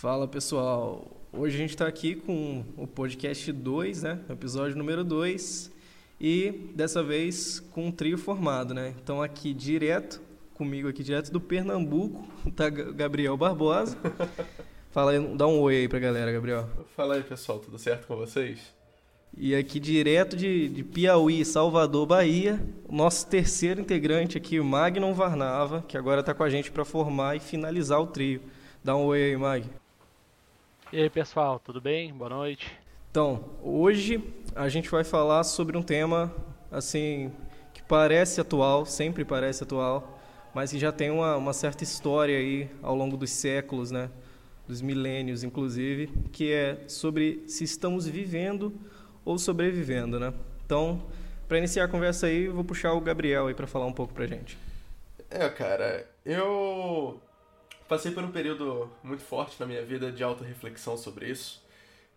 Fala pessoal, hoje a gente está aqui com o podcast 2, né? Episódio número 2 e dessa vez com um trio formado, né? Então aqui direto, comigo aqui direto do Pernambuco, tá Gabriel Barbosa. Fala aí, dá um oi aí pra galera, Gabriel. Fala aí pessoal, tudo certo com vocês? E aqui direto de, de Piauí, Salvador, Bahia, nosso terceiro integrante aqui, o Magnon Varnava, que agora está com a gente para formar e finalizar o trio. Dá um oi aí, Mag. E aí pessoal, tudo bem? Boa noite. Então, hoje a gente vai falar sobre um tema assim que parece atual, sempre parece atual, mas que já tem uma, uma certa história aí ao longo dos séculos, né? Dos milênios, inclusive, que é sobre se estamos vivendo ou sobrevivendo, né? Então, para iniciar a conversa aí, vou puxar o Gabriel aí para falar um pouco pra gente. É, cara, eu passei por um período muito forte na minha vida de auto-reflexão sobre isso,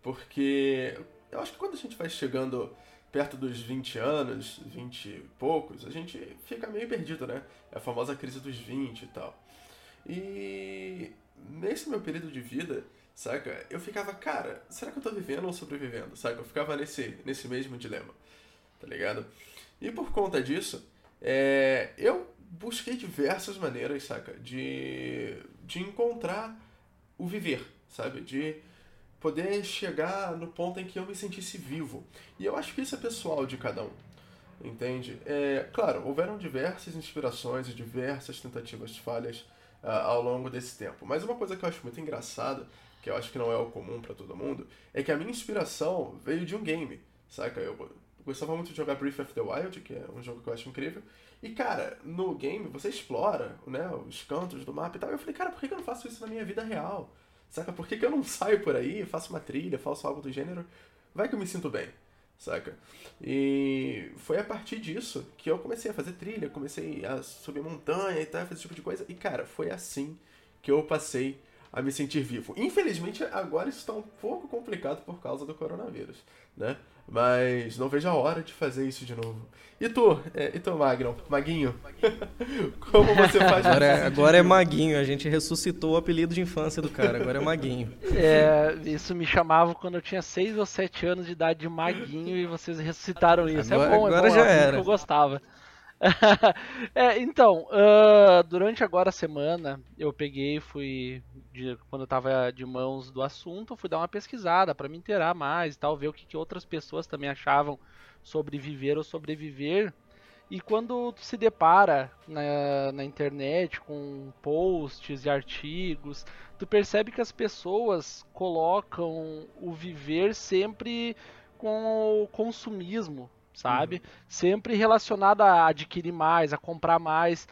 porque eu acho que quando a gente vai chegando perto dos 20 anos, 20 e poucos, a gente fica meio perdido, né? É a famosa crise dos 20 e tal. E nesse meu período de vida, saca? Eu ficava, cara, será que eu tô vivendo ou sobrevivendo, saca? Eu ficava nesse, nesse mesmo dilema, tá ligado? E por conta disso, é, eu busquei diversas maneiras, saca? De, de encontrar o viver, sabe? De poder chegar no ponto em que eu me sentisse vivo. E eu acho que isso é pessoal de cada um, entende? É, claro, houveram diversas inspirações e diversas tentativas falhas uh, ao longo desse tempo. Mas uma coisa que eu acho muito engraçada, que eu acho que não é o comum para todo mundo, é que a minha inspiração veio de um game, saca? Eu gostava muito de jogar Breath of the Wild, que é um jogo que eu acho incrível. E, cara, no game você explora né, os cantos do mapa e tal. Eu falei, cara, por que eu não faço isso na minha vida real? Saca? Por que eu não saio por aí, faço uma trilha, faço algo do gênero? Vai que eu me sinto bem, saca? E foi a partir disso que eu comecei a fazer trilha, comecei a subir montanha e tal, fazer esse tipo de coisa. E, cara, foi assim que eu passei a me sentir vivo. Infelizmente, agora isso está um pouco complicado por causa do coronavírus, né? Mas não vejo a hora de fazer isso de novo. E tu, é, e tu, Magno? Maguinho? Como você faz agora, é, agora é Maguinho, a gente ressuscitou o apelido de infância do cara, agora é Maguinho. É, isso me chamava quando eu tinha 6 ou 7 anos de idade de Maguinho e vocês ressuscitaram isso. É agora, é bom, agora é bom, já era. eu gostava. é, então, uh, durante agora a semana, eu peguei, fui, de, quando eu tava de mãos do assunto, fui dar uma pesquisada para me inteirar mais e tal, ver o que, que outras pessoas também achavam sobre viver ou sobreviver. E quando tu se depara na, na internet com posts e artigos, tu percebe que as pessoas colocam o viver sempre com o consumismo, sabe? Uhum. Sempre relacionado a adquirir mais, a comprar mais.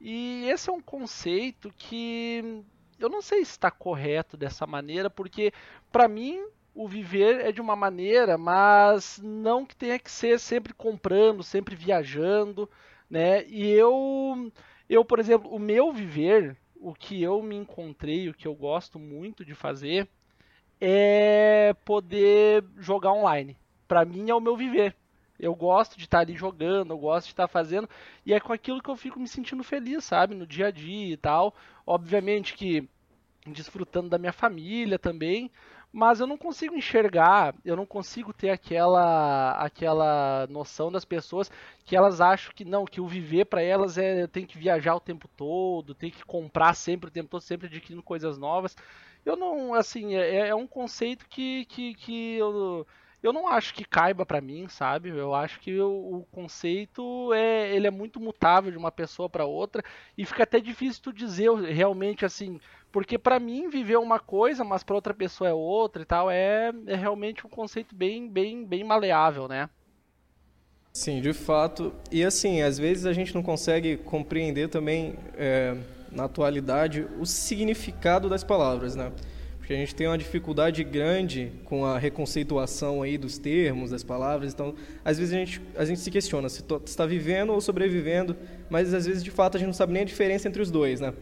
E esse é um conceito que eu não sei se está correto dessa maneira, porque para mim o viver é de uma maneira, mas não que tenha que ser sempre comprando, sempre viajando, né? E eu, eu por exemplo, o meu viver, o que eu me encontrei, o que eu gosto muito de fazer, é poder jogar online. Para mim é o meu viver. Eu gosto de estar ali jogando, eu gosto de estar fazendo, e é com aquilo que eu fico me sentindo feliz, sabe? No dia a dia e tal. Obviamente que desfrutando da minha família também, mas eu não consigo enxergar, eu não consigo ter aquela aquela noção das pessoas que elas acham que não, que o viver para elas é tem que viajar o tempo todo, tem que comprar sempre o tempo todo, sempre adquirindo coisas novas. Eu não, assim, é, é um conceito que, que, que eu eu não acho que caiba para mim, sabe? Eu acho que o, o, conceito é ele é muito mutável de uma pessoa para outra e fica até difícil tu dizer realmente assim, porque para mim viver uma coisa, mas para outra pessoa é outra e tal, é, é realmente um conceito bem bem bem maleável, né? Sim, de fato. E assim, às vezes a gente não consegue compreender também é, na atualidade o significado das palavras, né? Porque a gente tem uma dificuldade grande com a reconceituação aí dos termos, das palavras. Então, às vezes a gente, a gente se questiona se está vivendo ou sobrevivendo, mas às vezes de fato a gente não sabe nem a diferença entre os dois, né?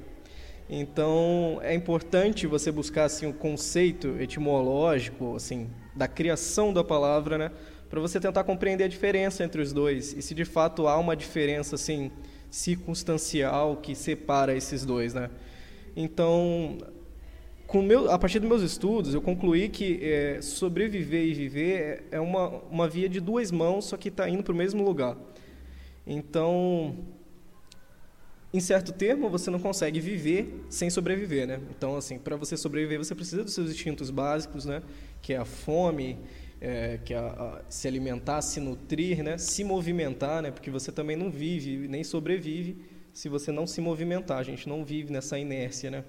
Então, é importante você buscar assim o conceito etimológico, assim, da criação da palavra, né, para você tentar compreender a diferença entre os dois e se de fato há uma diferença assim circunstancial que separa esses dois, né? Então, com meu, a partir dos meus estudos, eu concluí que é, sobreviver e viver é uma, uma via de duas mãos, só que está indo para o mesmo lugar. Então, em certo termo, você não consegue viver sem sobreviver, né? Então, assim, para você sobreviver, você precisa dos seus instintos básicos, né? Que é a fome, é, que é a, a, se alimentar, se nutrir, né? Se movimentar, né? Porque você também não vive nem sobrevive se você não se movimentar. A gente não vive nessa inércia, né?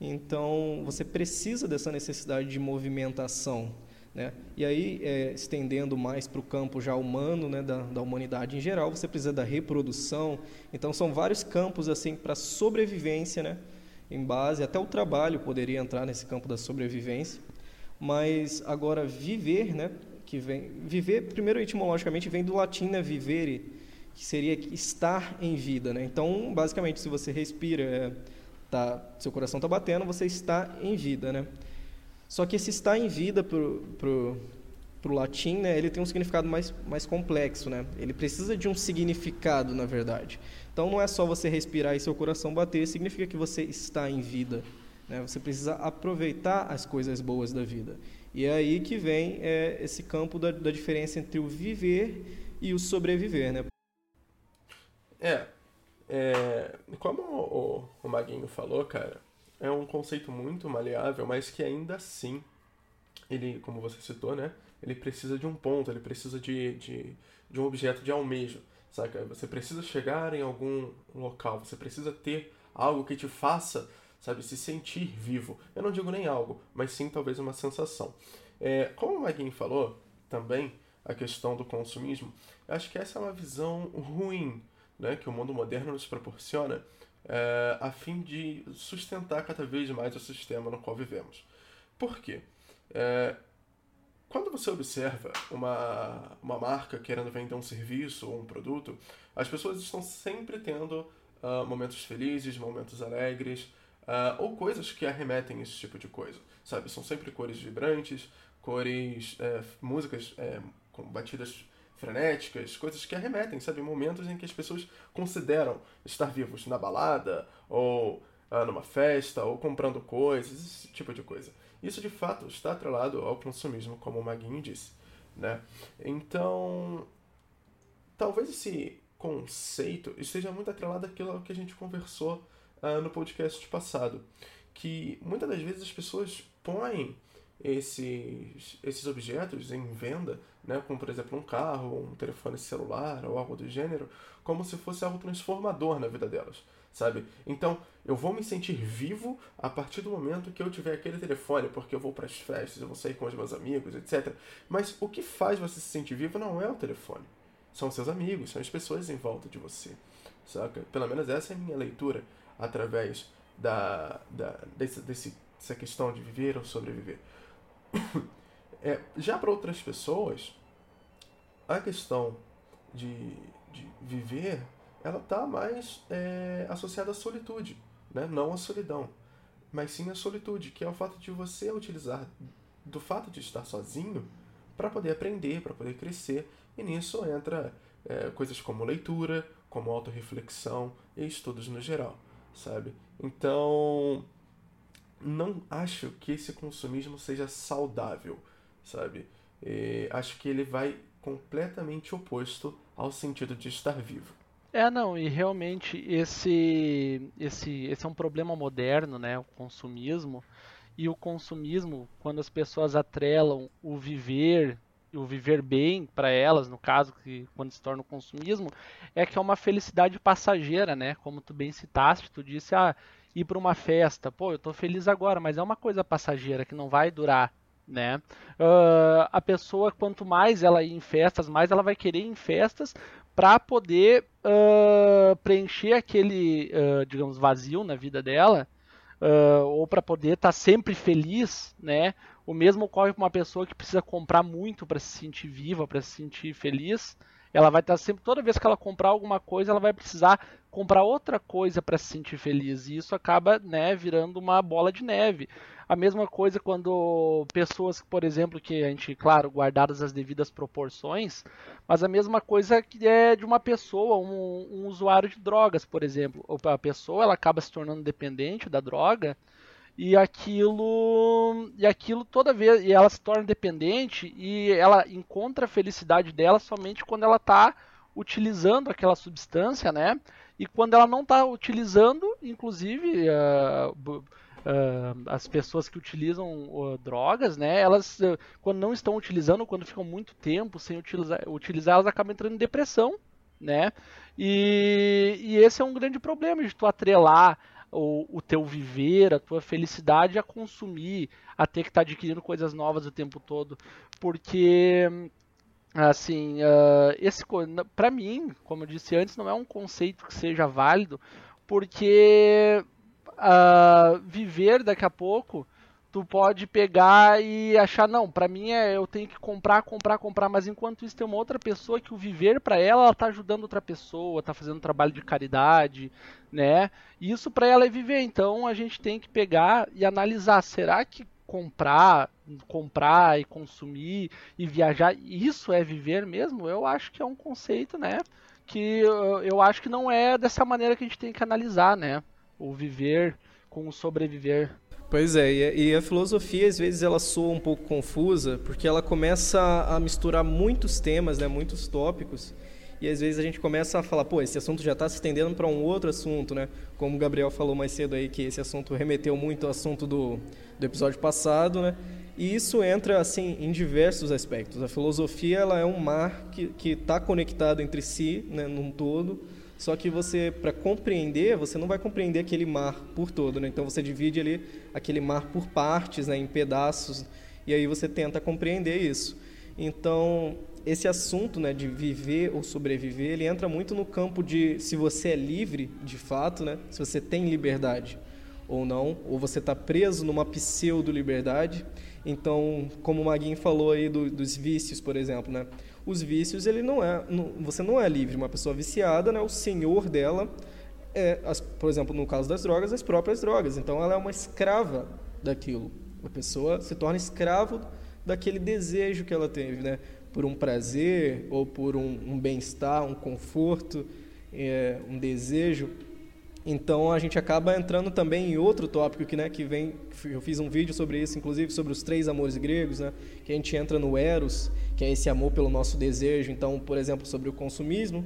Então, você precisa dessa necessidade de movimentação, né? E aí, é, estendendo mais para o campo já humano, né, da, da, humanidade em geral, você precisa da reprodução. Então, são vários campos assim para sobrevivência, né, em base, até o trabalho poderia entrar nesse campo da sobrevivência. Mas agora viver, né, que vem viver primeiro etimologicamente vem do latim né, vivere, que seria estar em vida, né? Então, basicamente, se você respira, é, tá, seu coração está batendo, você está em vida, né? Só que esse estar em vida para o latim, né, ele tem um significado mais, mais complexo. Né? Ele precisa de um significado, na verdade. Então, não é só você respirar e seu coração bater, significa que você está em vida. Né? Você precisa aproveitar as coisas boas da vida. E é aí que vem é, esse campo da, da diferença entre o viver e o sobreviver. Né? É, é como o, o Maguinho falou, cara, é um conceito muito maleável, mas que ainda assim, ele, como você citou, né? Ele precisa de um ponto, ele precisa de, de, de um objeto de almejo, saca? Você precisa chegar em algum local, você precisa ter algo que te faça, sabe, se sentir vivo. Eu não digo nem algo, mas sim talvez uma sensação. É, como o Maguinho falou, também, a questão do consumismo, eu acho que essa é uma visão ruim né, que o mundo moderno nos proporciona, é, a fim de sustentar cada vez mais o sistema no qual vivemos. Por quê? É, quando você observa uma, uma marca querendo vender um serviço ou um produto, as pessoas estão sempre tendo uh, momentos felizes, momentos alegres, uh, ou coisas que arremetem esse tipo de coisa, sabe? São sempre cores vibrantes, cores, é, músicas com batidas frenéticas, coisas que arremetem, sabe? Momentos em que as pessoas consideram estar vivos na balada, ou ah, numa festa, ou comprando coisas, esse tipo de coisa. Isso de fato está atrelado ao consumismo, como o Maguinho disse, né? Então, talvez esse conceito esteja muito atrelado àquilo que a gente conversou ah, no podcast passado, que muitas das vezes as pessoas põem esses, esses objetos em venda, né, como por exemplo um carro, um telefone celular ou algo do gênero, como se fosse algo transformador na vida delas, sabe? Então, eu vou me sentir vivo a partir do momento que eu tiver aquele telefone, porque eu vou para as festas, eu vou sair com os meus amigos, etc. Mas o que faz você se sentir vivo não é o telefone. São seus amigos, são as pessoas em volta de você, saca? Pelo menos essa é a minha leitura através da, da desse, desse, dessa questão de viver ou sobreviver. É, já para outras pessoas, a questão de, de viver, ela está mais é, associada à solitude, né? não à solidão, mas sim à solitude, que é o fato de você utilizar do fato de estar sozinho para poder aprender, para poder crescer, e nisso entra é, coisas como leitura, como autorreflexão e estudos no geral, sabe? Então, não acho que esse consumismo seja saudável, sabe? E acho que ele vai completamente oposto ao sentido de estar vivo. É, não, e realmente esse, esse, esse é um problema moderno, né? O consumismo. E o consumismo, quando as pessoas atrelam o viver, o viver bem para elas, no caso, que quando se torna o consumismo, é que é uma felicidade passageira, né? Como tu bem citaste, tu disse, ah, ir para uma festa, pô, eu tô feliz agora, mas é uma coisa passageira que não vai durar, né? Uh, a pessoa, quanto mais ela ir em festas, mais ela vai querer ir em festas para poder uh, preencher aquele, uh, digamos, vazio na vida dela, ou para poder estar tá sempre feliz, né? O mesmo ocorre com uma pessoa que precisa comprar muito para se sentir viva, para se sentir feliz. Ela vai estar sempre, toda vez que ela comprar alguma coisa, ela vai precisar comprar outra coisa para se sentir feliz. E isso acaba, né, virando uma bola de neve. A mesma coisa quando pessoas, por exemplo, que a gente, claro, guardadas as devidas proporções, mas a mesma coisa que é de uma pessoa, um, um usuário de drogas, por exemplo. A pessoa ela acaba se tornando dependente da droga e aquilo e aquilo toda vez e ela se torna dependente e ela encontra a felicidade dela somente quando ela está utilizando aquela substância, né? E quando ela não está utilizando, inclusive uh, uh, as pessoas que utilizam uh, drogas, né? Elas quando não estão utilizando, quando ficam muito tempo sem utilizar, utilizar elas acabam entrando em depressão, né? E, e esse é um grande problema de tu atrelar o, o teu viver, a tua felicidade a consumir, a ter que estar tá adquirindo coisas novas o tempo todo, porque assim, uh, esse para mim, como eu disse antes, não é um conceito que seja válido, porque uh, viver daqui a pouco tu pode pegar e achar não, para mim é eu tenho que comprar, comprar, comprar, mas enquanto isso tem uma outra pessoa que o viver para ela, ela tá ajudando outra pessoa, tá fazendo trabalho de caridade, né? E isso para ela é viver. Então a gente tem que pegar e analisar, será que comprar, comprar e consumir e viajar, isso é viver mesmo? Eu acho que é um conceito, né? Que eu, eu acho que não é dessa maneira que a gente tem que analisar, né? O viver com o sobreviver. Pois é, e a filosofia às vezes ela soa um pouco confusa, porque ela começa a misturar muitos temas, né, muitos tópicos, e às vezes a gente começa a falar, pô, esse assunto já está se estendendo para um outro assunto, né? Como o Gabriel falou mais cedo aí, que esse assunto remeteu muito ao assunto do, do episódio passado, né? E isso entra, assim, em diversos aspectos. A filosofia, ela é um mar que está conectado entre si, né, num todo, só que você, para compreender, você não vai compreender aquele mar por todo, né? Então você divide ali aquele mar por partes, né, em pedaços, e aí você tenta compreender isso. Então, esse assunto né, de viver ou sobreviver, ele entra muito no campo de se você é livre, de fato, né, se você tem liberdade ou não, ou você está preso numa pseudo-liberdade. Então, como o Maguinho falou aí do, dos vícios, por exemplo, né, os vícios, ele não é, não, você não é livre. Uma pessoa viciada, né, o senhor dela é, as, por exemplo, no caso das drogas, as próprias drogas. Então, ela é uma escrava daquilo. A pessoa se torna escravo daquele desejo que ela teve, né? por um prazer ou por um, um bem-estar, um conforto, é, um desejo. Então a gente acaba entrando também em outro tópico que, né, que vem, eu fiz um vídeo sobre isso, inclusive sobre os três amores gregos, né, que a gente entra no eros, que é esse amor pelo nosso desejo. Então, por exemplo, sobre o consumismo,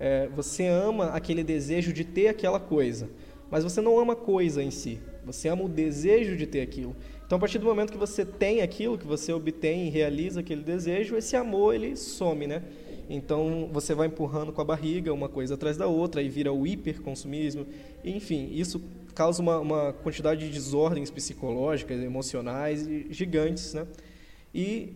é, você ama aquele desejo de ter aquela coisa, mas você não ama a coisa em si. Você ama o desejo de ter aquilo. Então, a partir do momento que você tem aquilo, que você obtém e realiza aquele desejo, esse amor ele some, né? Então, você vai empurrando com a barriga uma coisa atrás da outra, e vira o hiperconsumismo. Enfim, isso causa uma, uma quantidade de desordens psicológicas, emocionais gigantes, né? E,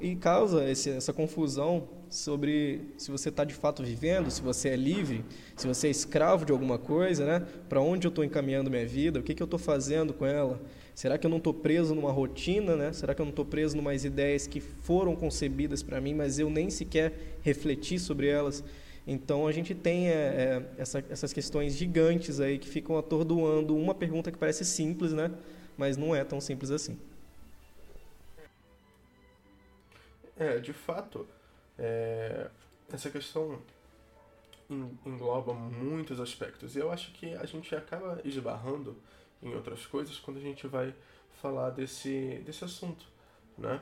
e causa esse, essa confusão sobre se você está de fato vivendo, se você é livre, se você é escravo de alguma coisa, né? Para onde eu estou encaminhando minha vida? O que, que eu estou fazendo com ela? Será que eu não estou preso numa rotina, né? Será que eu não estou preso em umas ideias que foram concebidas para mim, mas eu nem sequer refleti sobre elas? Então a gente tem é, é, essa, essas questões gigantes aí que ficam atordoando uma pergunta que parece simples, né? Mas não é tão simples assim. É, de fato, é, essa questão engloba muitos aspectos. E eu acho que a gente acaba esbarrando em outras coisas quando a gente vai falar desse, desse assunto, né?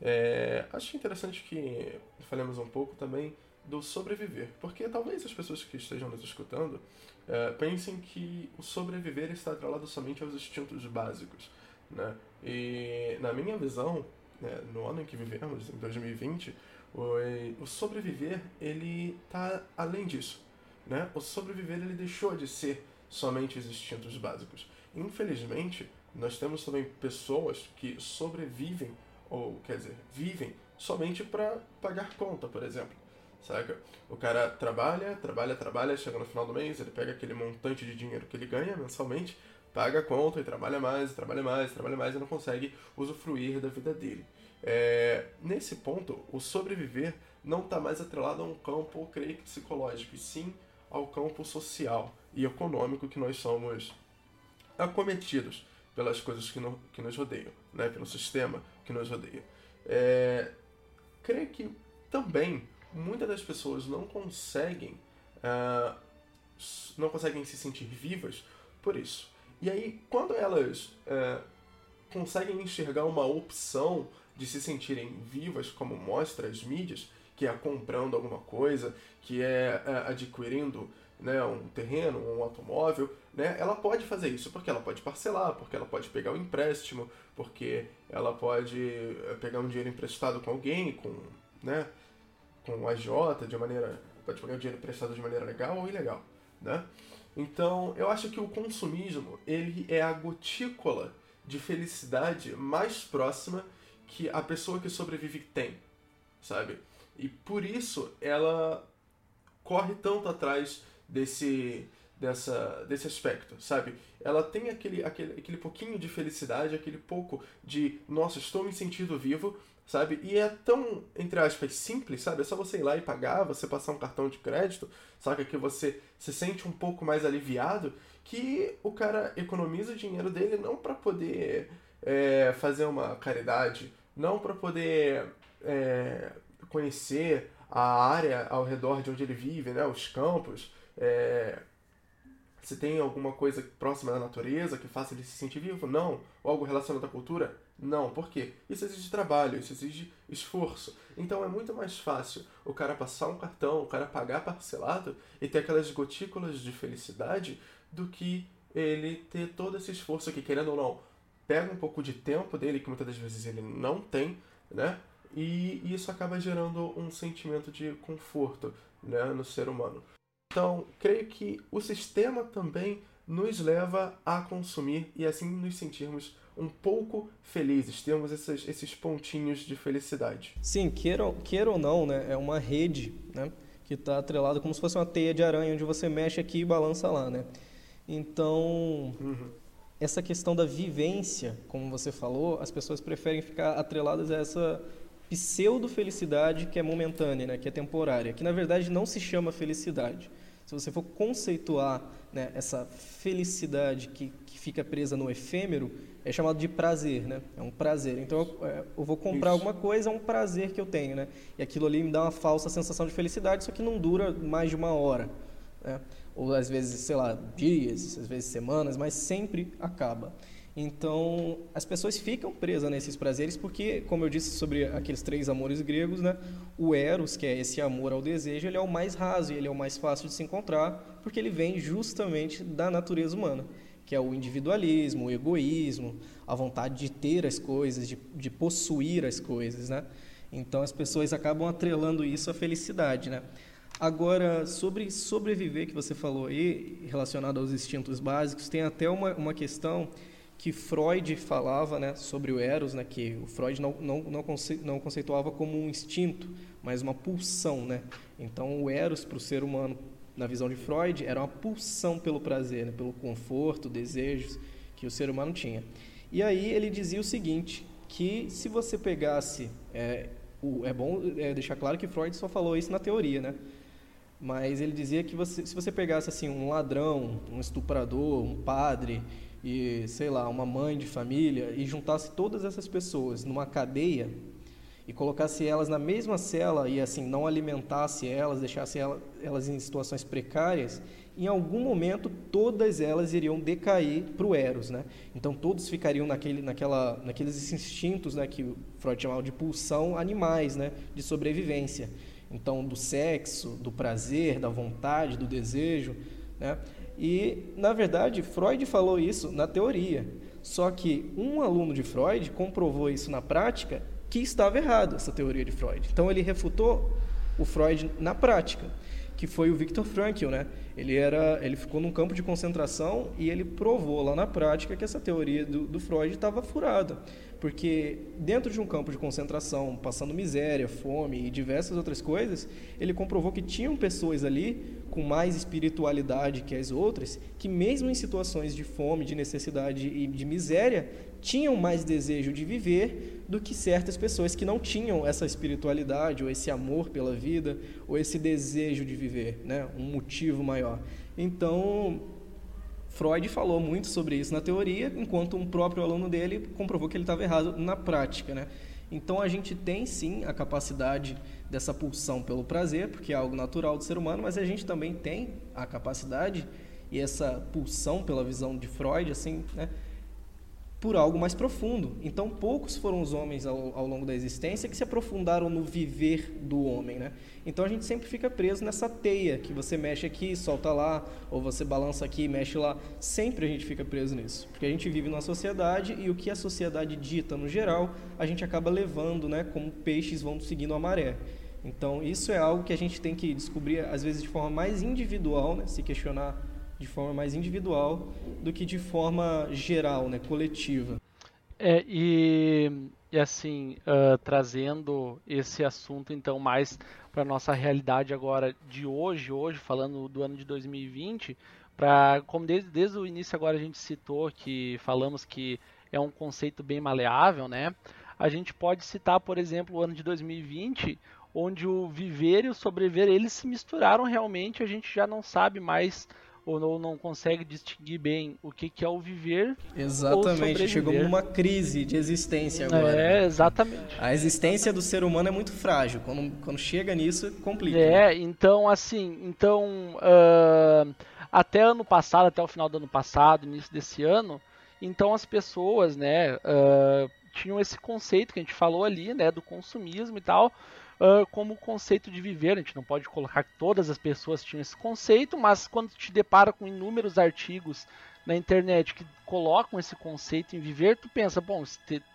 É, acho interessante que falemos um pouco também do sobreviver, porque talvez as pessoas que estejam nos escutando é, pensem que o sobreviver está atrelado somente aos instintos básicos, né? E na minha visão, né, no ano em que vivemos, em 2020, o, o sobreviver ele está além disso, né? O sobreviver ele deixou de ser somente os instintos básicos. Infelizmente, nós temos também pessoas que sobrevivem, ou quer dizer, vivem somente para pagar conta, por exemplo. Saca? O cara trabalha, trabalha, trabalha, chega no final do mês, ele pega aquele montante de dinheiro que ele ganha mensalmente, paga a conta e trabalha mais, trabalha mais, trabalha mais e não consegue usufruir da vida dele. É, nesse ponto, o sobreviver não está mais atrelado a um campo, creio que psicológico, e sim ao campo social e econômico que nós somos acometidos pelas coisas que, no, que nos rodeiam, né? pelo sistema que nos rodeia. É, creio que também muitas das pessoas não conseguem uh, não conseguem se sentir vivas por isso. E aí, quando elas é, conseguem enxergar uma opção de se sentirem vivas, como mostra as mídias, que é comprando alguma coisa, que é, é adquirindo né, um terreno, um automóvel, né, ela pode fazer isso, porque ela pode parcelar, porque ela pode pegar um empréstimo, porque ela pode é, pegar um dinheiro emprestado com alguém, com, né, com o AJ, de maneira. pode pegar o dinheiro emprestado de maneira legal ou ilegal. Né? Então, eu acho que o consumismo ele é a gotícula de felicidade mais próxima que a pessoa que sobrevive tem, sabe? E por isso ela corre tanto atrás desse dessa desse aspecto, sabe? Ela tem aquele, aquele aquele pouquinho de felicidade, aquele pouco de nossa, estou me sentindo vivo, sabe? E é tão, entre aspas, simples, sabe? É só você ir lá e pagar, você passar um cartão de crédito, saca? Que você se sente um pouco mais aliviado, que o cara economiza o dinheiro dele não para poder é, fazer uma caridade, não para poder é, conhecer a área ao redor de onde ele vive, né? Os campos, é, se tem alguma coisa próxima da natureza que faça ele se sentir vivo? Não. Ou algo relacionado à cultura? Não. Por quê? Isso exige trabalho, isso exige esforço. Então é muito mais fácil o cara passar um cartão, o cara pagar parcelado e ter aquelas gotículas de felicidade do que ele ter todo esse esforço que, querendo ou não, pega um pouco de tempo dele, que muitas das vezes ele não tem, né? E isso acaba gerando um sentimento de conforto né, no ser humano. Então, creio que o sistema também nos leva a consumir e assim nos sentirmos um pouco felizes, temos esses, esses pontinhos de felicidade. Sim, queira, queira ou não, né, é uma rede né, que está atrelada como se fosse uma teia de aranha, onde você mexe aqui e balança lá. Né? Então, uhum. essa questão da vivência, como você falou, as pessoas preferem ficar atreladas a essa pseudo-felicidade que é momentânea, né, que é temporária, que na verdade não se chama felicidade se você for conceituar né, essa felicidade que, que fica presa no efêmero, é chamado de prazer, né? É um prazer. Então, eu, é, eu vou comprar Isso. alguma coisa, é um prazer que eu tenho, né? E aquilo ali me dá uma falsa sensação de felicidade, só que não dura mais de uma hora, né? Ou às vezes, sei lá, dias, às vezes semanas, mas sempre acaba. Então, as pessoas ficam presas nesses prazeres porque, como eu disse sobre aqueles três amores gregos, né, o eros, que é esse amor ao desejo, ele é o mais raso e ele é o mais fácil de se encontrar, porque ele vem justamente da natureza humana, que é o individualismo, o egoísmo, a vontade de ter as coisas, de, de possuir as coisas, né? Então, as pessoas acabam atrelando isso à felicidade, né? Agora, sobre sobreviver que você falou aí, relacionado aos instintos básicos, tem até uma, uma questão que Freud falava né, sobre o Eros, né, que o Freud não, não, não, conce, não conceituava como um instinto, mas uma pulsão. Né? Então, o Eros, para o ser humano, na visão de Freud, era uma pulsão pelo prazer, né, pelo conforto, desejos que o ser humano tinha. E aí ele dizia o seguinte, que se você pegasse... É, o, é bom é, deixar claro que Freud só falou isso na teoria, né? Mas ele dizia que você, se você pegasse assim um ladrão, um estuprador, um padre e, sei lá, uma mãe de família e juntasse todas essas pessoas numa cadeia e colocasse elas na mesma cela e assim não alimentasse elas, deixasse elas em situações precárias, em algum momento todas elas iriam decair para o eros, né? Então todos ficariam naquele, naquela, naqueles instintos, né, que Freud chamava de pulsão animais, né, de sobrevivência. Então do sexo, do prazer, da vontade, do desejo, né? E, na verdade, Freud falou isso na teoria. Só que um aluno de Freud comprovou isso na prática que estava errado essa teoria de Freud. Então ele refutou o Freud na prática, que foi o Viktor Frankl, né? Ele era, ele ficou num campo de concentração e ele provou lá na prática que essa teoria do, do Freud estava furada. Porque dentro de um campo de concentração, passando miséria, fome e diversas outras coisas, ele comprovou que tinham pessoas ali com mais espiritualidade que as outras, que mesmo em situações de fome, de necessidade e de miséria, tinham mais desejo de viver do que certas pessoas que não tinham essa espiritualidade ou esse amor pela vida ou esse desejo de viver, né? um motivo maior. Então, Freud falou muito sobre isso na teoria, enquanto um próprio aluno dele comprovou que ele estava errado na prática. Né? Então a gente tem sim a capacidade dessa pulsão pelo prazer, porque é algo natural do ser humano, mas a gente também tem a capacidade e essa pulsão pela visão de Freud, assim, né, por algo mais profundo. Então, poucos foram os homens ao, ao, longo da existência que se aprofundaram no viver do homem, né? Então, a gente sempre fica preso nessa teia que você mexe aqui, solta lá, ou você balança aqui, mexe lá. Sempre a gente fica preso nisso, porque a gente vive numa sociedade e o que a sociedade dita no geral, a gente acaba levando, né? Como peixes vão seguindo a maré. Então, isso é algo que a gente tem que descobrir, às vezes, de forma mais individual, né? Se questionar de forma mais individual do que de forma geral, né, coletiva. É, e, e assim, uh, trazendo esse assunto então mais para nossa realidade agora de hoje, hoje falando do ano de 2020, para como desde, desde o início agora a gente citou que falamos que é um conceito bem maleável, né? A gente pode citar, por exemplo, o ano de 2020, onde o viver e o sobreviver eles se misturaram realmente, a gente já não sabe mais ou não, não consegue distinguir bem o que, que é o viver. Exatamente, chegou numa crise de existência agora. É, exatamente. A existência do ser humano é muito frágil. Quando, quando chega nisso, complica. É, né? então, assim, então, uh, até ano passado, até o final do ano passado, início desse ano, então as pessoas, né, uh, tinham esse conceito que a gente falou ali, né, do consumismo e tal, uh, como conceito de viver. A gente não pode colocar que todas as pessoas tinham esse conceito, mas quando te depara com inúmeros artigos na internet que colocam esse conceito em viver, tu pensa, bom,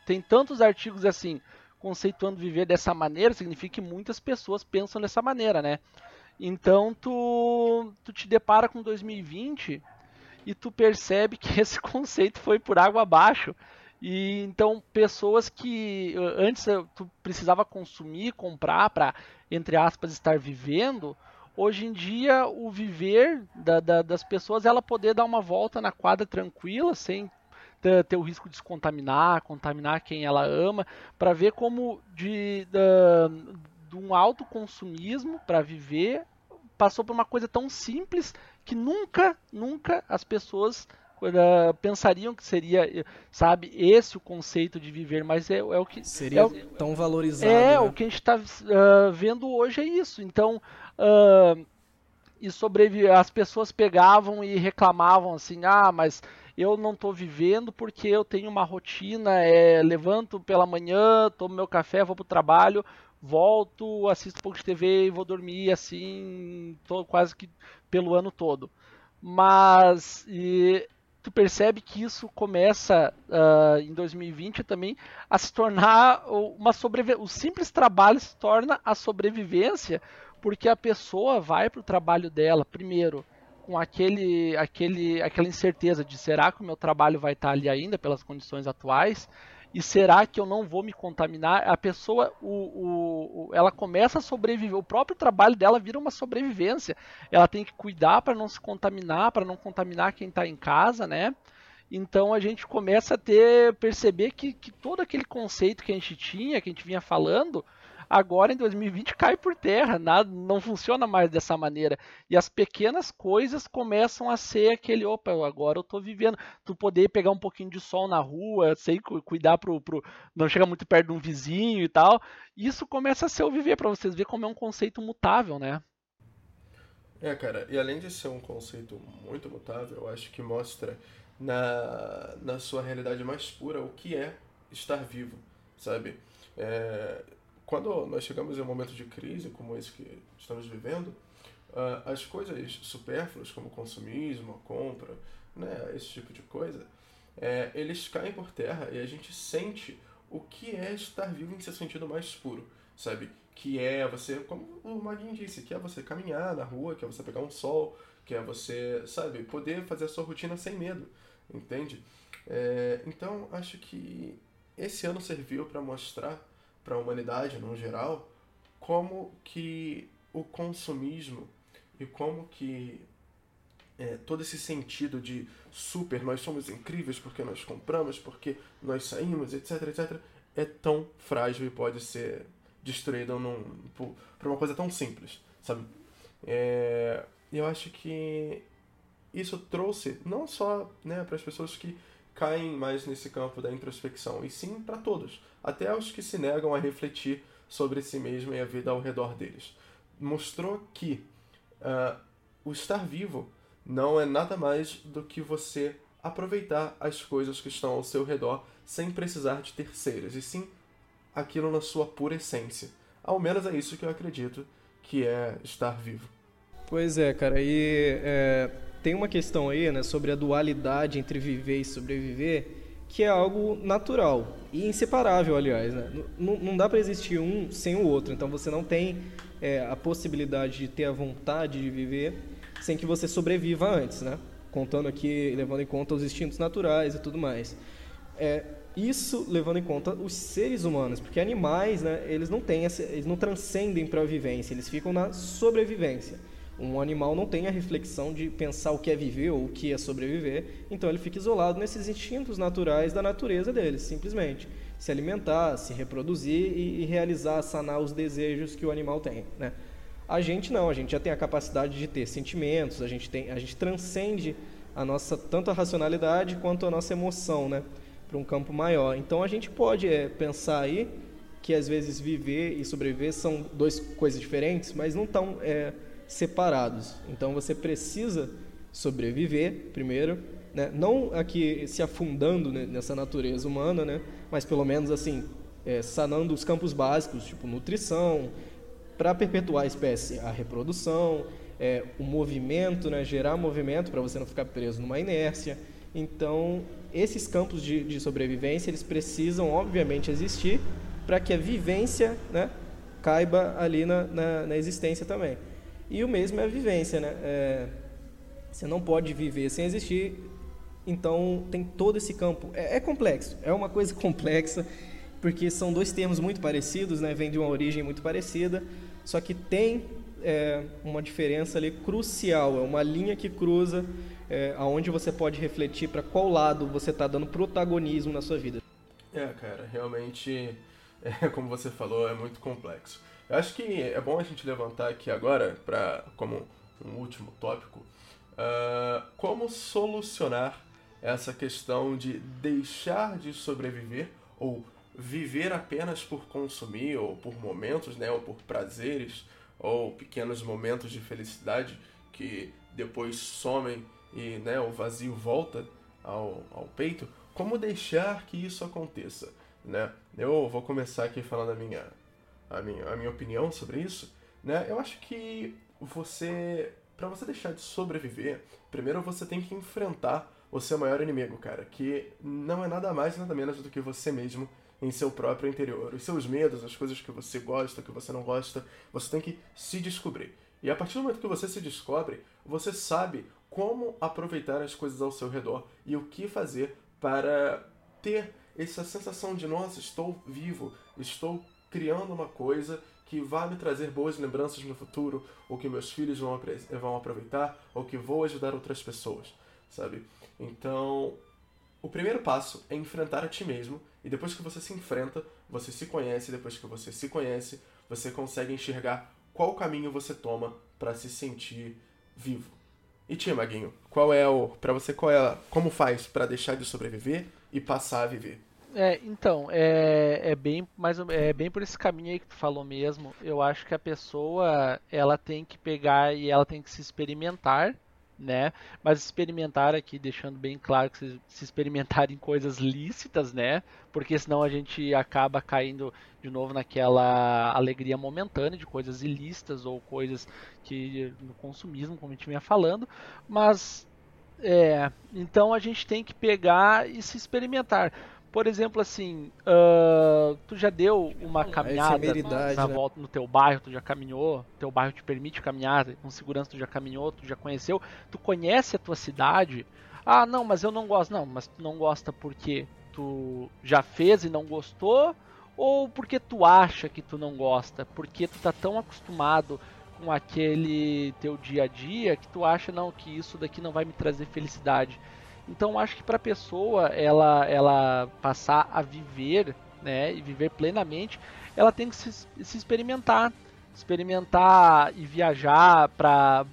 tem tantos artigos assim conceituando viver dessa maneira, significa que muitas pessoas pensam dessa maneira, né? Então tu, tu te depara com 2020 e tu percebe que esse conceito foi por água abaixo. E então pessoas que antes tu precisava consumir, comprar para entre aspas estar vivendo, hoje em dia o viver da, da, das pessoas ela poder dar uma volta na quadra tranquila sem ter, ter o risco de se contaminar, contaminar quem ela ama, para ver como de, de, de um alto consumismo para viver passou por uma coisa tão simples que nunca, nunca as pessoas uh, pensariam que seria, sabe, esse o conceito de viver, mas é, é o que seria é o, tão valorizado. É né? o que a gente está uh, vendo hoje é isso. Então uh, e sobreviver, as pessoas pegavam e reclamavam assim, ah, mas eu não estou vivendo porque eu tenho uma rotina, é, levanto pela manhã, tomo meu café, vou para o trabalho, volto, assisto um pouco de TV e vou dormir assim, tô, quase que pelo ano todo. Mas e, tu percebe que isso começa uh, em 2020 também a se tornar uma sobrevivência. O simples trabalho se torna a sobrevivência, porque a pessoa vai para o trabalho dela, primeiro, com aquele, aquele, aquela incerteza de será que o meu trabalho vai estar ali ainda pelas condições atuais? E será que eu não vou me contaminar? A pessoa, o, o, ela começa a sobreviver. O próprio trabalho dela vira uma sobrevivência. Ela tem que cuidar para não se contaminar, para não contaminar quem está em casa, né? Então a gente começa a ter perceber que, que todo aquele conceito que a gente tinha, que a gente vinha falando, agora em 2020 cai por terra, nada, não funciona mais dessa maneira. E as pequenas coisas começam a ser aquele, opa, agora eu tô vivendo. Tu poder pegar um pouquinho de sol na rua, sei cuidar pro, pro não chegar muito perto de um vizinho e tal. Isso começa a ser o viver para vocês ver como é um conceito mutável, né? É, cara, e além de ser um conceito muito mutável, eu acho que mostra na, na sua realidade mais pura o que é estar vivo, sabe? É, quando nós chegamos em um momento de crise como esse que estamos vivendo, uh, as coisas supérfluas, como consumismo, compra, né, esse tipo de coisa, é, eles caem por terra e a gente sente o que é estar vivo em seu sentido mais puro, sabe? Que é você, como o Maguinho disse, que é você caminhar na rua, que é você pegar um sol, que é você, sabe, poder fazer a sua rotina sem medo, entende? É, então, acho que esse ano serviu para mostrar para a humanidade no geral, como que o consumismo e como que é, todo esse sentido de super, nós somos incríveis porque nós compramos, porque nós saímos, etc, etc, é tão frágil e pode ser destruído num, por, por uma coisa tão simples, sabe? É, eu acho que isso trouxe não só né, para as pessoas que caem mais nesse campo da introspecção, e sim para todos, até os que se negam a refletir sobre si mesmo e a vida ao redor deles. Mostrou que uh, o estar vivo não é nada mais do que você aproveitar as coisas que estão ao seu redor sem precisar de terceiros, e sim aquilo na sua pura essência. Ao menos é isso que eu acredito que é estar vivo. Pois é, cara, e é, tem uma questão aí, né, sobre a dualidade entre viver e sobreviver, que é algo natural e inseparável, aliás, né? Não, dá para existir um sem o outro, então você não tem é, a possibilidade de ter a vontade de viver sem que você sobreviva antes, né? Contando aqui, levando em conta os instintos naturais e tudo mais. É, isso levando em conta os seres humanos, porque animais, né, eles não têm essa, eles não transcendem para a vivência, eles ficam na sobrevivência. Um animal não tem a reflexão de pensar o que é viver ou o que é sobreviver, então ele fica isolado nesses instintos naturais da natureza dele, simplesmente. Se alimentar, se reproduzir e, e realizar, sanar os desejos que o animal tem, né? A gente não, a gente já tem a capacidade de ter sentimentos, a gente, tem, a gente transcende a nossa tanto a racionalidade quanto a nossa emoção, né? Para um campo maior. Então a gente pode é, pensar aí que às vezes viver e sobreviver são duas coisas diferentes, mas não estão é, separados. Então você precisa sobreviver primeiro, né? não aqui se afundando né, nessa natureza humana, né? mas pelo menos assim é, sanando os campos básicos, tipo nutrição, para perpetuar a espécie, a reprodução, é, o movimento, né? gerar movimento para você não ficar preso numa inércia. Então esses campos de, de sobrevivência eles precisam obviamente existir para que a vivência né, caiba ali na, na, na existência também. E o mesmo é a vivência, né? É, você não pode viver sem existir, então tem todo esse campo. É, é, complexo, é uma coisa complexa, porque são dois termos muito parecidos, né? Vem de uma origem muito parecida, só que tem é, uma diferença ali crucial, é uma linha que cruza é, aonde você pode refletir para qual lado você está dando protagonismo na sua vida. É, cara, realmente, é, como você falou, é muito complexo. Eu acho que é bom a gente levantar aqui agora, pra, como um último tópico, uh, como solucionar essa questão de deixar de sobreviver ou viver apenas por consumir ou por momentos, né, ou por prazeres ou pequenos momentos de felicidade que depois somem e né, o vazio volta ao, ao peito. Como deixar que isso aconteça? Né? Eu vou começar aqui falando a minha a minha, a minha opinião sobre isso, né? Eu acho que você, para você deixar de sobreviver, primeiro você tem que enfrentar o seu maior inimigo, cara, que não é nada mais nada menos do que você mesmo em seu próprio interior. Os seus medos, as coisas que você gosta, que você não gosta, você tem que se descobrir. E a partir do momento que você se descobre, você sabe como aproveitar as coisas ao seu redor e o que fazer para ter essa sensação de nossa, estou vivo, estou criando uma coisa que vai me trazer boas lembranças no futuro, ou que meus filhos vão, vão aproveitar, ou que vou ajudar outras pessoas, sabe? Então, o primeiro passo é enfrentar a ti mesmo, e depois que você se enfrenta, você se conhece, depois que você se conhece, você consegue enxergar qual caminho você toma para se sentir vivo. E tia Maguinho, qual é o para você qual é como faz para deixar de sobreviver e passar a viver? É, então, é, é, bem, mais, é bem por esse caminho aí que tu falou mesmo. Eu acho que a pessoa, ela tem que pegar e ela tem que se experimentar, né? Mas experimentar aqui, deixando bem claro que se, se experimentar em coisas lícitas, né? Porque senão a gente acaba caindo de novo naquela alegria momentânea de coisas ilícitas ou coisas que no consumismo, como a gente vinha falando. Mas, é, então a gente tem que pegar e se experimentar por exemplo, assim, uh, tu já deu uma caminhada na né? volta no teu bairro, tu já caminhou, teu bairro te permite caminhar, com segurança tu já caminhou, tu já conheceu, tu conhece a tua cidade. Ah, não, mas eu não gosto. Não, mas tu não gosta porque tu já fez e não gostou? Ou porque tu acha que tu não gosta? Porque tu tá tão acostumado com aquele teu dia a dia que tu acha, não, que isso daqui não vai me trazer felicidade. Então acho que para a pessoa ela, ela passar a viver, né, e viver plenamente, ela tem que se, se experimentar, experimentar e viajar para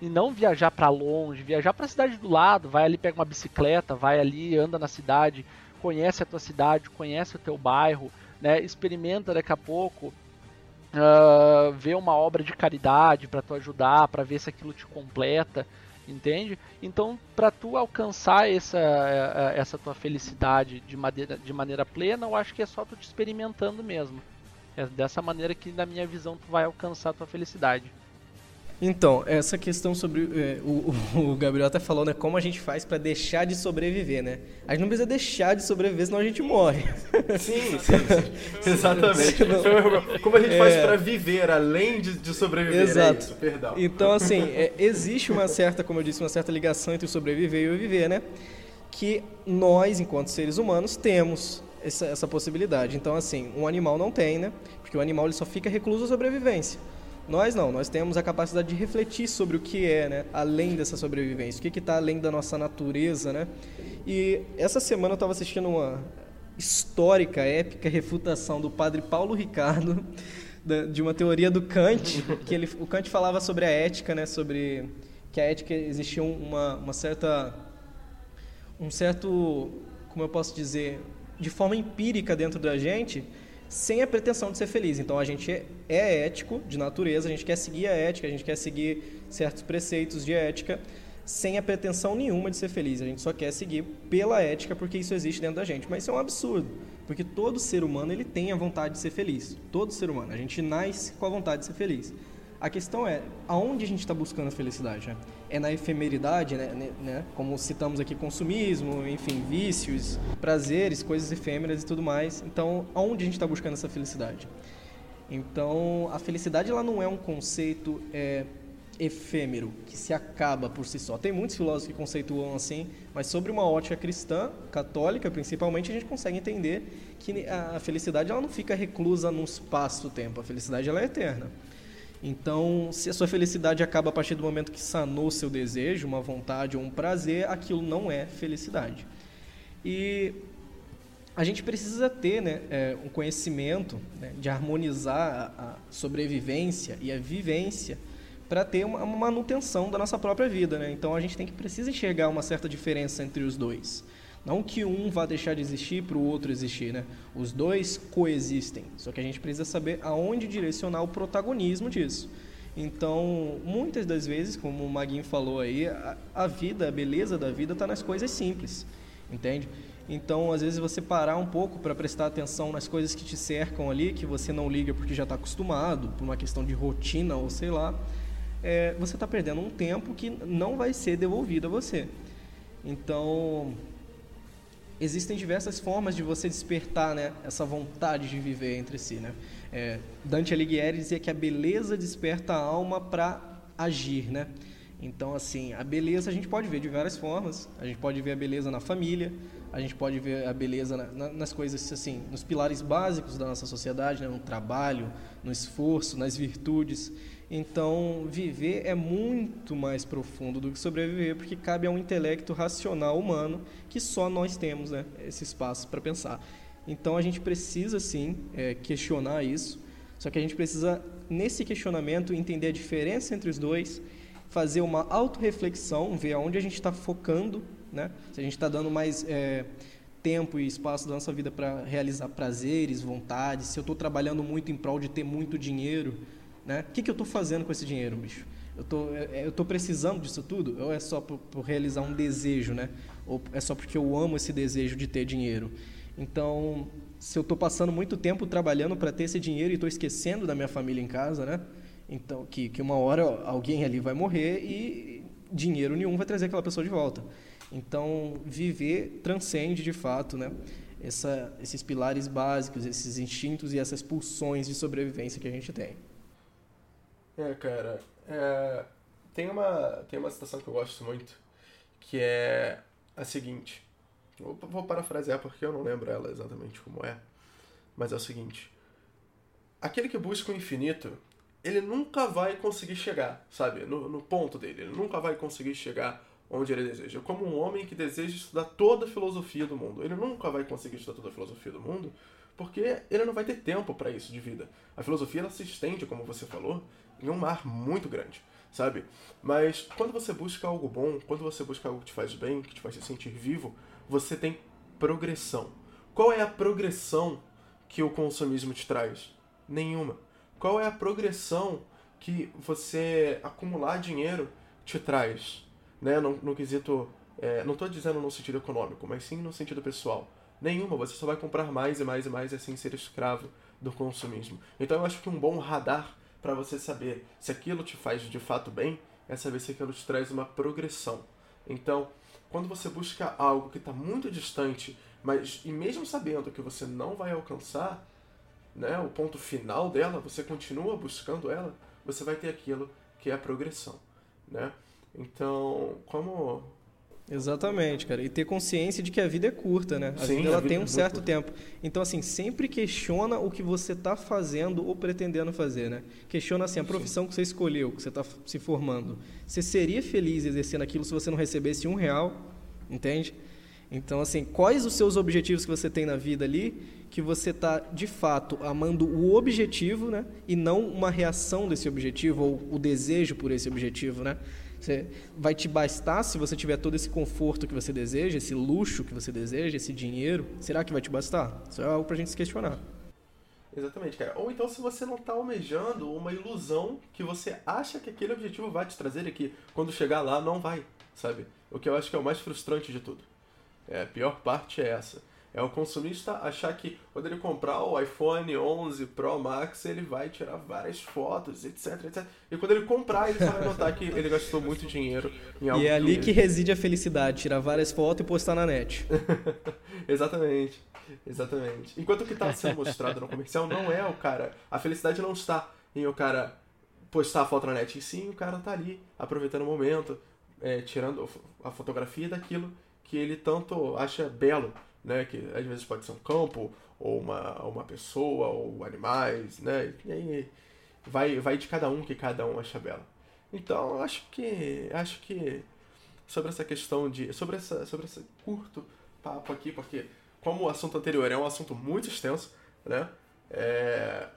e não viajar para longe, viajar para a cidade do lado, vai ali pega uma bicicleta, vai ali anda na cidade, conhece a tua cidade, conhece o teu bairro, né, experimenta daqui a pouco uh, ver uma obra de caridade para tu ajudar, para ver se aquilo te completa entende? Então, para tu alcançar essa, é, é, essa tua felicidade de maneira, de maneira plena, eu acho que é só tu te experimentando mesmo. É dessa maneira que, na minha visão, tu vai alcançar a tua felicidade. Então, essa questão sobre. É, o, o, Gabriel até falou, né? Como a gente faz para deixar de sobreviver, né? A gente não precisa deixar de sobreviver, senão a gente morre. Sim, sim, sim. exatamente. Como a gente é... faz para viver além de, de sobreviver? É Exato. Isso, perdão. Então, assim, é, existe uma certa, como eu disse, uma certa ligação entre o sobreviver e o viver, né? Que nós, enquanto seres humanos, temos essa, essa possibilidade. Então, assim, um animal não tem, né? Porque o animal ele só fica recluso à sobrevivência. Nós não, nós temos a capacidade de refletir sobre o que é, né, além dessa sobrevivência, o que está além da nossa natureza, né? E essa semana eu estava assistindo uma histórica, épica refutação do padre Paulo Ricardo de uma teoria do Kant, que ele, o Kant falava sobre a ética, né, sobre que a ética existia uma, uma certa um certo, como eu posso dizer, de forma empírica dentro da gente, sem a pretensão de ser feliz. Então a gente é, é ético de natureza, a gente quer seguir a ética, a gente quer seguir certos preceitos de ética sem a pretensão nenhuma de ser feliz. A gente só quer seguir pela ética porque isso existe dentro da gente. Mas isso é um absurdo, porque todo ser humano ele tem a vontade de ser feliz. Todo ser humano, a gente nasce com a vontade de ser feliz. A questão é, aonde a gente está buscando a felicidade? Né? É na efemeridade, né? né? Como citamos aqui, consumismo, enfim, vícios, prazeres, coisas efêmeras e tudo mais. Então, aonde a gente está buscando essa felicidade? Então, a felicidade ela não é um conceito é, efêmero, que se acaba por si só. Tem muitos filósofos que conceituam assim, mas sobre uma ótica cristã, católica principalmente, a gente consegue entender que a felicidade ela não fica reclusa num espaço-tempo. A felicidade ela é eterna. Então, se a sua felicidade acaba a partir do momento que sanou seu desejo, uma vontade ou um prazer, aquilo não é felicidade. E a gente precisa ter né, é, um conhecimento né, de harmonizar a, sobrevivência e a vivência para ter uma, uma, manutenção da nossa própria vida. Né? Então a gente tem que precisa enxergar uma certa diferença entre os dois. Não que um vá deixar de existir para o outro existir, né? Os dois coexistem. Só que a gente precisa saber aonde direcionar o protagonismo disso. Então, muitas das vezes, como o Maguinho falou aí, a, a vida, a beleza da vida está nas coisas simples, entende? Então, às vezes, você parar um pouco para prestar atenção nas coisas que te cercam ali, que você não liga porque já está acostumado, por uma questão de rotina ou sei lá, é, você está perdendo um tempo que não vai ser devolvido a você. Então, existem diversas formas de você despertar né, essa vontade de viver entre si. Né? É, Dante Alighieri dizia que a beleza desperta a alma para agir. Né? Então, assim, a beleza a gente pode ver de várias formas. A gente pode ver a beleza na família, a gente pode ver a beleza na, na, nas coisas, assim, nos pilares básicos da nossa sociedade, né? no trabalho, no esforço, nas virtudes. Então, viver é muito mais profundo do que sobreviver, porque cabe a um intelecto racional humano que só nós temos né, esse espaço para pensar. Então, a gente precisa, sim, é, questionar isso, só que a gente precisa, nesse questionamento, entender a diferença entre os dois, fazer uma autorreflexão, ver aonde a gente está focando, né? se a gente está dando mais é, tempo e espaço da nossa vida para realizar prazeres, vontades, se eu estou trabalhando muito em prol de ter muito dinheiro né? O que, que eu estou fazendo com esse dinheiro, bicho? Eu tô, é, é, eu tô precisando disso tudo? Ou é só por, por realizar um desejo, né? Ou é só porque eu amo esse desejo de ter dinheiro? Então, se eu estou passando muito tempo trabalhando para ter esse dinheiro e estou esquecendo da minha família em casa, né? Então, que, que uma hora alguém ali vai morrer e dinheiro nenhum vai trazer aquela pessoa de volta. Então, viver transcende de fato, né? Essa, esses pilares básicos, esses instintos e essas pulsões de sobrevivência que a gente tem. É, cara. É, tem, uma, tem uma citação que eu gosto muito, que é a seguinte. Vou, vou parafrasear porque eu não lembro ela exatamente como é. Mas é o seguinte. Aquele que busca o infinito, ele nunca vai conseguir chegar, sabe? No, no ponto dele. Ele nunca vai conseguir chegar onde ele deseja. Como um homem que deseja estudar toda a filosofia do mundo. Ele nunca vai conseguir estudar toda a filosofia do mundo porque ele não vai ter tempo para isso de vida. A filosofia ela se estende, como você falou, em um mar muito grande, sabe? Mas quando você busca algo bom, quando você busca algo que te faz bem, que te faz se sentir vivo, você tem progressão. Qual é a progressão que o consumismo te traz? Nenhuma. Qual é a progressão que você acumular dinheiro te traz? né, no, no quesito, é, não estou dizendo no sentido econômico, mas sim no sentido pessoal. Nenhuma, você só vai comprar mais e mais e mais e assim ser escravo do consumismo. Então eu acho que um bom radar para você saber se aquilo te faz de fato bem é saber se aquilo te traz uma progressão. Então, quando você busca algo que está muito distante, mas e mesmo sabendo que você não vai alcançar, né, o ponto final dela, você continua buscando ela, você vai ter aquilo que é a progressão, né? Então, como Exatamente, cara. E ter consciência de que a vida é curta, né? A Sim, vida ela a vida tem um é certo curta. tempo. Então, assim, sempre questiona o que você está fazendo ou pretendendo fazer, né? Questiona, assim, a profissão Sim. que você escolheu, que você está se formando. Você seria feliz exercendo aquilo se você não recebesse um real? Entende? Então, assim, quais os seus objetivos que você tem na vida ali que você está, de fato, amando o objetivo, né? E não uma reação desse objetivo ou o desejo por esse objetivo, né? Você vai te bastar se você tiver todo esse conforto que você deseja, esse luxo que você deseja, esse dinheiro? Será que vai te bastar? Isso é algo pra gente se questionar. Exatamente, cara. Ou então se você não está almejando uma ilusão que você acha que aquele objetivo vai te trazer que quando chegar lá não vai, sabe? O que eu acho que é o mais frustrante de tudo. É, a pior parte é essa. É o consumista achar que quando ele comprar o iPhone 11 Pro Max, ele vai tirar várias fotos, etc, etc. E quando ele comprar, ele só vai notar que ele gastou muito dinheiro em algo. E é ali que, que reside a felicidade, tirar várias fotos e postar na net. Exatamente. Exatamente. Enquanto o que está sendo mostrado no comercial não é o cara. A felicidade não está em o cara postar a foto na net, e sim o cara tá ali, aproveitando o momento, é, tirando a fotografia daquilo que ele tanto acha belo né? Que às vezes pode ser um campo, ou uma, uma pessoa, ou animais, né? E aí vai, vai de cada um que cada um acha bela. Então, acho que acho que sobre essa questão de sobre essa sobre esse curto papo aqui, porque como o assunto anterior é um assunto muito extenso, né? É,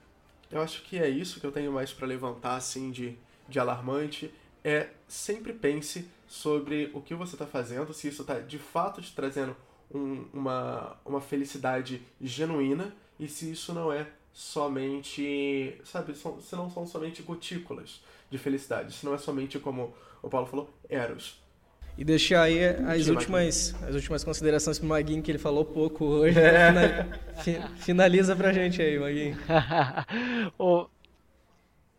eu acho que é isso que eu tenho mais para levantar assim de, de alarmante é sempre pense sobre o que você está fazendo, se isso está de fato te trazendo um, uma, uma felicidade genuína e se isso não é somente, sabe, são, se não são somente gotículas de felicidade, se não é somente, como o Paulo falou, eros. E deixar aí as últimas, as últimas considerações pro Maguinho, que ele falou pouco hoje. É. Finaliza pra gente aí, Maguinho. o...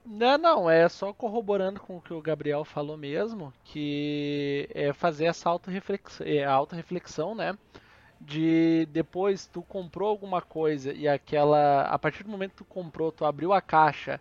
Não, não, é só corroborando com o que o Gabriel falou mesmo, que é fazer essa auto-reflexão, é, auto-reflexão, né? De depois tu comprou alguma coisa e aquela a partir do momento que tu comprou, tu abriu a caixa,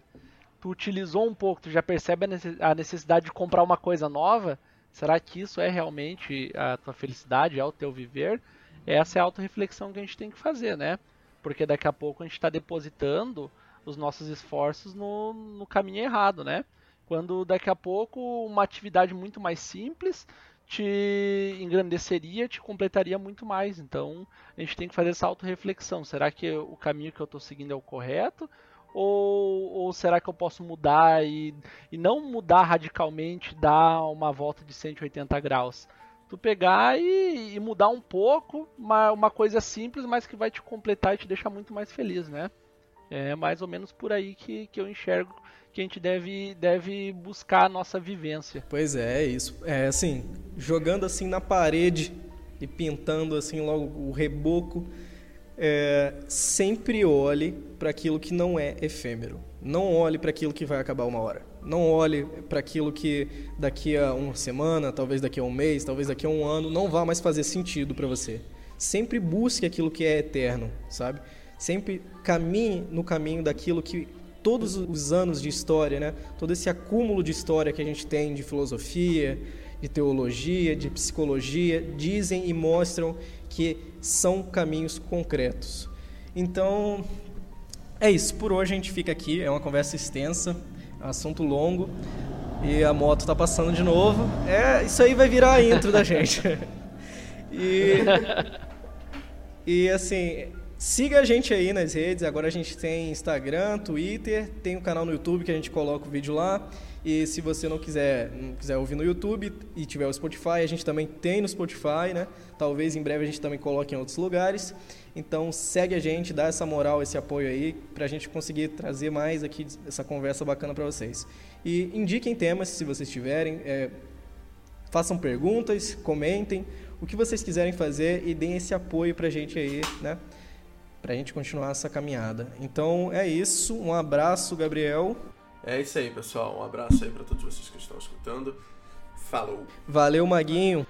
tu utilizou um pouco, tu já percebe a necessidade de comprar uma coisa nova, será que isso é realmente a tua felicidade, é o teu viver? Essa é a autorreflexão que a gente tem que fazer, né? Porque daqui a pouco a gente está depositando os nossos esforços no, no caminho errado, né? Quando daqui a pouco uma atividade muito mais simples te engrandeceria, te completaria muito mais. Então, a gente tem que fazer essa autorreflexão. Será que o caminho que eu estou seguindo é o correto? Ou, ou, será que eu posso mudar e, e não mudar radicalmente, dar uma volta de 180 graus? Tu pegar e, e mudar um pouco, uma, uma coisa simples, mas que vai te completar e te deixar muito mais feliz, né? É mais ou menos por aí que, que eu enxergo que a gente deve, deve buscar a nossa vivência. Pois é, isso. É assim, jogando assim na parede e pintando assim logo o reboco, é, sempre olhe para aquilo que não é efêmero. Não olhe para aquilo que vai acabar uma hora. Não olhe para aquilo que daqui a uma semana, talvez daqui a um mês, talvez daqui a um ano, não vá mais fazer sentido para você. Sempre busque aquilo que é eterno, sabe? Sempre caminhe no caminho daquilo que todos os anos de história, né? todo esse acúmulo de história que a gente tem de filosofia, de teologia, de psicologia, dizem e mostram que são caminhos concretos. Então, é isso. Por hoje a gente fica aqui. É uma conversa extensa, é um assunto longo. E a moto está passando de novo. É, isso aí vai virar a intro da gente. e, e assim, Siga a gente aí nas redes. Agora a gente tem Instagram, Twitter, tem o um canal no YouTube que a gente coloca o vídeo lá. E se você não quiser, não quiser ouvir no YouTube e tiver o Spotify, a gente também tem no Spotify, né? Talvez em breve a gente também coloque em outros lugares. Então segue a gente, dá essa moral, esse apoio aí, para a gente conseguir trazer mais aqui essa conversa bacana para vocês. E indiquem temas se vocês tiverem. É, façam perguntas, comentem, o que vocês quiserem fazer e deem esse apoio para a gente aí, né? Para a gente continuar essa caminhada. Então é isso. Um abraço, Gabriel. É isso aí, pessoal. Um abraço aí para todos vocês que estão escutando. Falou. Valeu, Maguinho.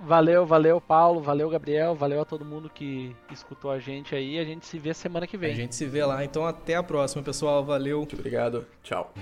Valeu, valeu, Paulo. Valeu, Gabriel. Valeu a todo mundo que escutou a gente aí. A gente se vê semana que vem. A gente se vê lá. Então até a próxima, pessoal. Valeu. Muito obrigado. Tchau.